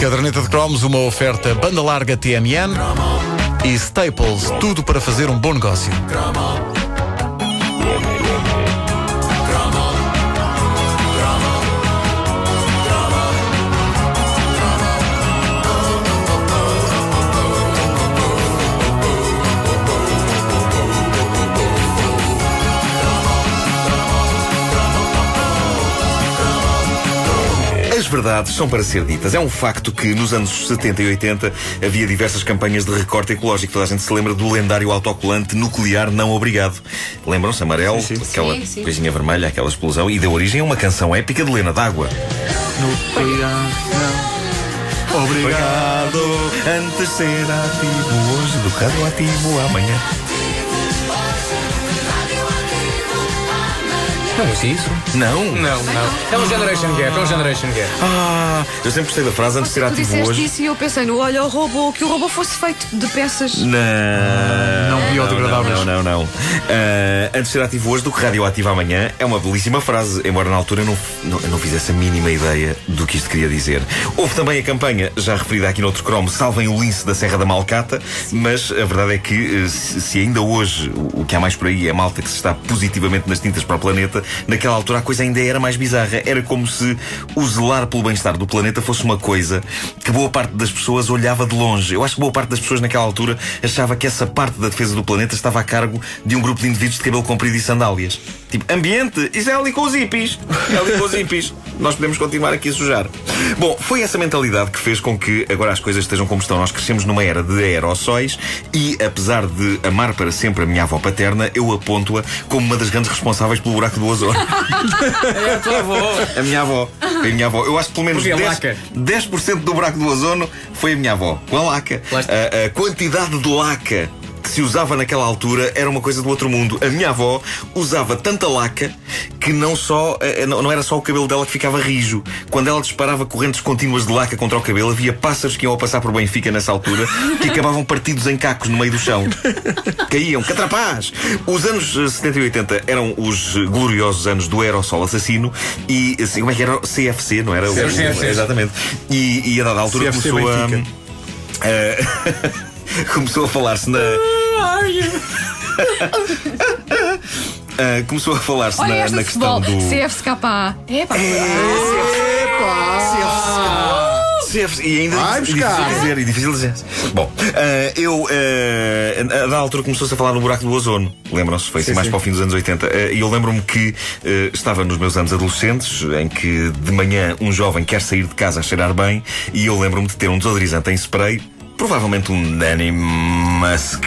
Caderneta de Cromos, uma oferta banda larga TMN e Staples, tudo para fazer um bom negócio. Verdades são para ser ditas. É um facto que nos anos 70 e 80 havia diversas campanhas de recorte ecológico. Toda a gente se lembra do lendário autocolante nuclear não obrigado. Lembram-se? Amarelo, Sim, sim. aquela Sim, sim. coisinha vermelha, aquela explosão, e deu origem a uma canção épica de Lena D'Água. Obrigado, antes ser ativo hoje do radioativo amanhã. Não é isso? Não? Não, não. É um Generation Gap, é um Generation Gap. Ah, eu sempre gostei da frase antes de ser Tu ativo disseste hoje. isso e eu pensei no olha o robô, que o robô fosse feito de peças. Não, Não biodegradáveis. Não, não, não. não. Ah, antes de ser ativo hoje do que radioativo amanhã é uma belíssima frase, embora na altura eu não, não, eu não fizesse a mínima ideia do que isto queria dizer. Houve também a campanha, já referida aqui noutro cromo, Salvem o Lince da Serra da Malcata, mas a verdade é que eh, se, ainda hoje o, que há mais por aí é malta que se está positivamente nas tintas para o planeta, naquela altura a coisa ainda era mais bizarra. Era como se o zelar pelo bem-estar do planeta fosse uma coisa que boa parte das pessoas olhava de longe. Eu acho que boa parte das pessoas naquela altura achava que essa parte da defesa do planeta estava a cargo de um grupo de indivíduos de cabelo comprido e sandálias. Tipo, ambiente, isso é ali com os hippies. É ali com os hippies. Nós podemos continuar aqui a sujar. Bom, foi essa mentalidade que fez com que agora as coisas estejam como estão. Nós crescemos numa era de aerossóis e, apesar de amar para sempre a minha avó paterna, eu aponto-a como uma das grandes responsáveis pelo buraco do ozono. É a tua avó. A minha avó. A minha avó. Eu acho que pelo menos Porque a 10%, laca. 10 do buraco do ozono foi a minha avó. Com a laca. A, a quantidade de laca que se usava naquela altura era uma coisa do outro mundo. A minha avó usava tanta laca que não só eh, não não era só o cabelo dela que ficava rijo. Quando ela disparava correntes contínuas de laca contra o cabelo, havia pássaros que iam a passar por Benfica nessa altura que acabavam partidos em cacos no meio do chão. Caíam, catrapás! Os anos eh, 70 e 80 eram os eh, gloriosos anos do aerossol assassino e assim, como é que era? CFC, não era? O- Sim, CFC. Exatamente. E, e a dada altura CFC começou a. Benfica. eh, começou a falar-se na. Ah, começou a falar-se na, na questão do. CFSKA. É, pá. CFC, e ainda Vai difícil buscar. dizer, e difícil dizer. Bom, ah, eu, a da altura começou-se a falar no buraco do ozono. Lembram-se? Foi assim mais para o fim dos anos 80. Ah, E eu lembro-me que estava nos meus anos adolescentes, em que de manhã um jovem quer sair de casa a cheirar bem, e eu lembro-me de ter um desodorizante em spray. Provavelmente um Danny Musk.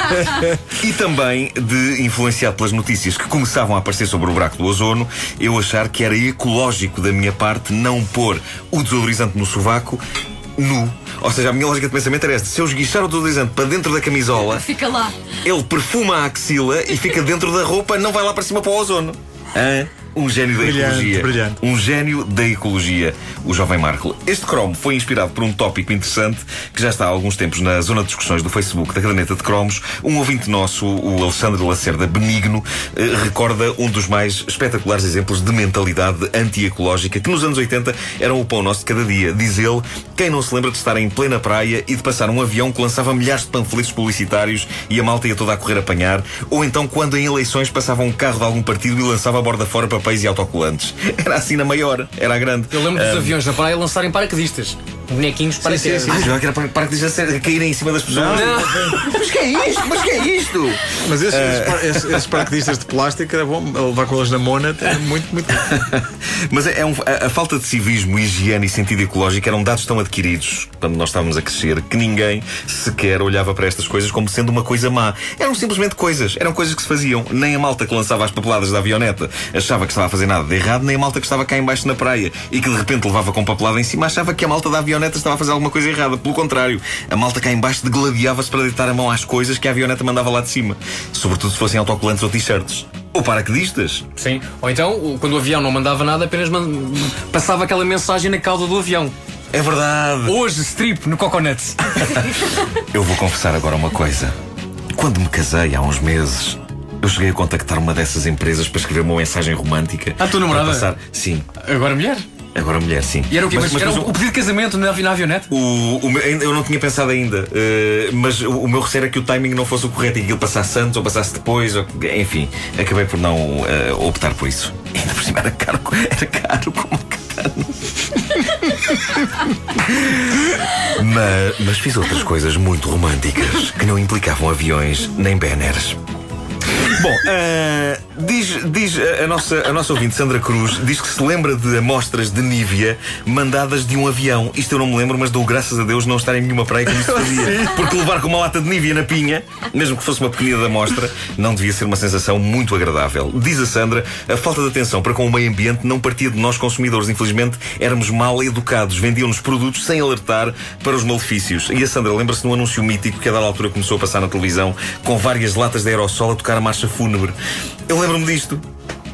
e também de, influenciado pelas notícias que começavam a aparecer sobre o buraco do ozono, eu achar que era ecológico da minha parte não pôr o desodorizante no sovaco nu. Ou seja, a minha lógica de pensamento era esta: se eu esguichar o desodorizante para dentro da camisola, Fica lá. ele perfuma a axila e fica dentro da roupa, não vai lá para cima para o ozono. Hã? Um gênio da Brilhante, ecologia. brilhante. Um gênio da ecologia, o jovem Marco. Este cromo foi inspirado por um tópico interessante que já está há alguns tempos na zona de discussões do Facebook da caderneta de cromos. Um ouvinte nosso, o Alexandre Lacerda Benigno, eh, recorda um dos mais espetaculares exemplos de mentalidade anti-ecológica que nos anos 80 eram o pão nosso de cada dia. Diz ele, quem não se lembra de estar em plena praia e de passar um avião que lançava milhares de panfletos publicitários e a malta ia toda a correr apanhar, ou então quando em eleições passava um carro de algum partido e lançava a borda fora papéis e autocolantes. Era assim na maior, era a grande. Eu lembro dos Ah, aviões na praia lançarem paraquedistas. Bonequinhos para sim, sim. Ah, já que era para, para que caírem em cima das pessoas. Mas que é isto? Mas que é isto? Mas esses, par- esses- esses paraquedistas de plástico era bom levar com eles na mona, é muito, muito. Mas é um- a, a falta de civismo, higiene e sentido ecológico eram dados tão adquiridos quando nós estávamos a crescer que ninguém sequer olhava para estas coisas como sendo uma coisa má. Eram simplesmente coisas, eram coisas que se faziam. Nem a malta que lançava as papeladas da avioneta achava que estava a fazer nada de errado, nem a malta que estava cá embaixo na praia e que de repente levava com papelada em cima achava que a malta da avioneta estava a fazer alguma coisa errada. Pelo contrário, a malta cá embaixo degladiava-se para deitar a mão às coisas que a avioneta mandava lá de cima. Sobretudo se fossem autocolantes ou t-shirts. Ou paraquedistas. Sim. Ou então, quando o avião não mandava nada, apenas man- passava aquela mensagem na cauda do avião. É verdade. Hoje, strip no coconut. Eu vou confessar agora uma coisa. Quando me casei há uns meses, eu cheguei a contactar uma dessas empresas para escrever uma mensagem romântica. À tua namorada? Passar... Sim. Agora mulher. Agora mulher, sim. E era o quê? Mas, era mas o, o pedido de casamento na, na avionete? o, o eu não tinha pensado ainda, eh, mas o, o meu receio era que o timing não fosse o correto e que aquilo passasse antes ou passasse depois, ou, enfim, acabei por não eh, optar por isso. E ainda por cima era caro, era caro como katana. mas, mas fiz outras coisas muito românticas que não implicavam aviões nem banners. Bom, eh, diz, diz a, a nossa, a nossa ouvinte Sandra Cruz diz que se lembra de amostras de Nívia mandadas de um avião. Isto eu não me lembro, mas dou graças a Deus não estar em nenhuma praia como isso fazia. Porque levar com uma lata de Nívia na pinha, mesmo que fosse uma pequenina amostra, não devia ser uma sensação muito agradável. Diz a Sandra, a falta de atenção para com o meio ambiente não partia de nós consumidores. Infelizmente, éramos mal educados. Vendiam-nos produtos sem alertar para os malefícios. E a Sandra lembra-se de um anúncio mítico que a dada altura começou a passar na televisão com várias latas de aerossol a tocar a marcha fúnebre. Eu lembro-me disto.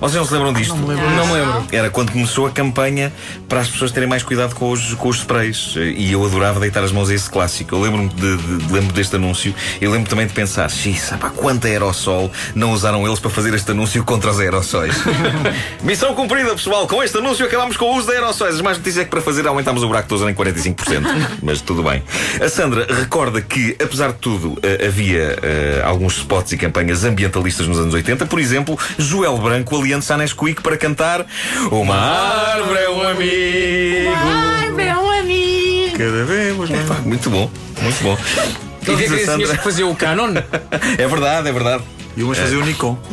Vocês não se lembram disto? Não me lembro. Era quando começou a campanha para as pessoas terem mais cuidado com os, com os sprays. E eu adorava deitar as mãos a esse clássico. Eu lembro-me de, de- lembro deste anúncio e lembro também de pensar: xiça, pá, quanto aerossol não usaram eles para fazer este anúncio contra os aerossóis? Missão cumprida, pessoal. Com este anúncio acabamos com o uso de aerossóis. As mais notícias é que para fazer aumentámos o buraco de ozônio em 45%. Mas tudo bem. A Sandra recorda que, apesar de tudo, eh, havia eh, alguns spots e campanhas ambientalistas nos anos 80. Por exemplo, Joel Branco aliando-se à Nesquik para cantar Uma árvore é um amigo. meu amigo. Cada vez mais. Pá, muito bom, muito bom. O que é E que que Sandra, fazer o canon? é verdade, é verdade. E umas faziam o Nikon.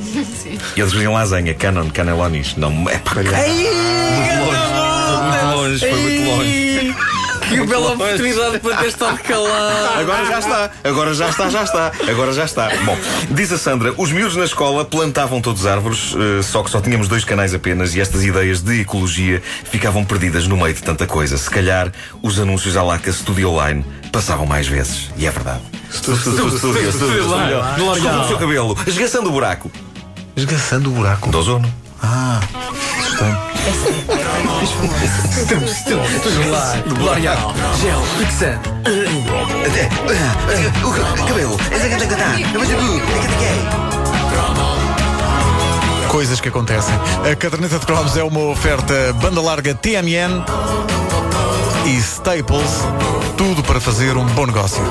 E eles diziam lasanha, canon, canelonis. Não, é foi muito longe. Que bela longe. oportunidade para ter estado calado. Agora já está, agora já está, já está, agora já está. Bom, diz a Sandra, os miúdos na escola plantavam todos árvores, eh, só que só tínhamos dois canais apenas e estas ideias de ecologia ficavam perdidas no meio de tanta coisa. Se calhar os anúncios à Laca Studio Line passavam mais vezes. E é verdade. Studio, studio, studio, studio. No Escova o seu cabelo, esgaçando o buraco. Esgaçando o buraco. Do ozono. Ah, assustei. L'Oréal. Gel. Fixante. O cabelo. Coisas que acontecem. A caderneta de cromos é uma oferta banda larga TMN e Staples. Tudo para fazer um bom negócio.